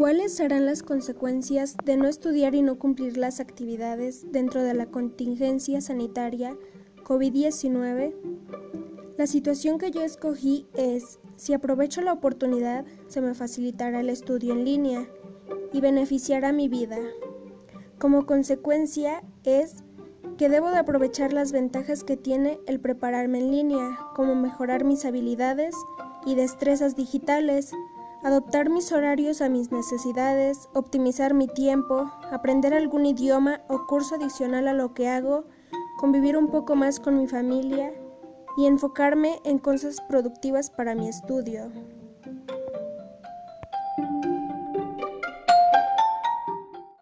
¿Cuáles serán las consecuencias de no estudiar y no cumplir las actividades dentro de la contingencia sanitaria COVID-19? La situación que yo escogí es, si aprovecho la oportunidad, se me facilitará el estudio en línea y beneficiará mi vida. Como consecuencia es que debo de aprovechar las ventajas que tiene el prepararme en línea, como mejorar mis habilidades y destrezas digitales, adoptar mis horarios a mis necesidades, optimizar mi tiempo, aprender algún idioma o curso adicional a lo que hago, convivir un poco más con mi familia y enfocarme en cosas productivas para mi estudio.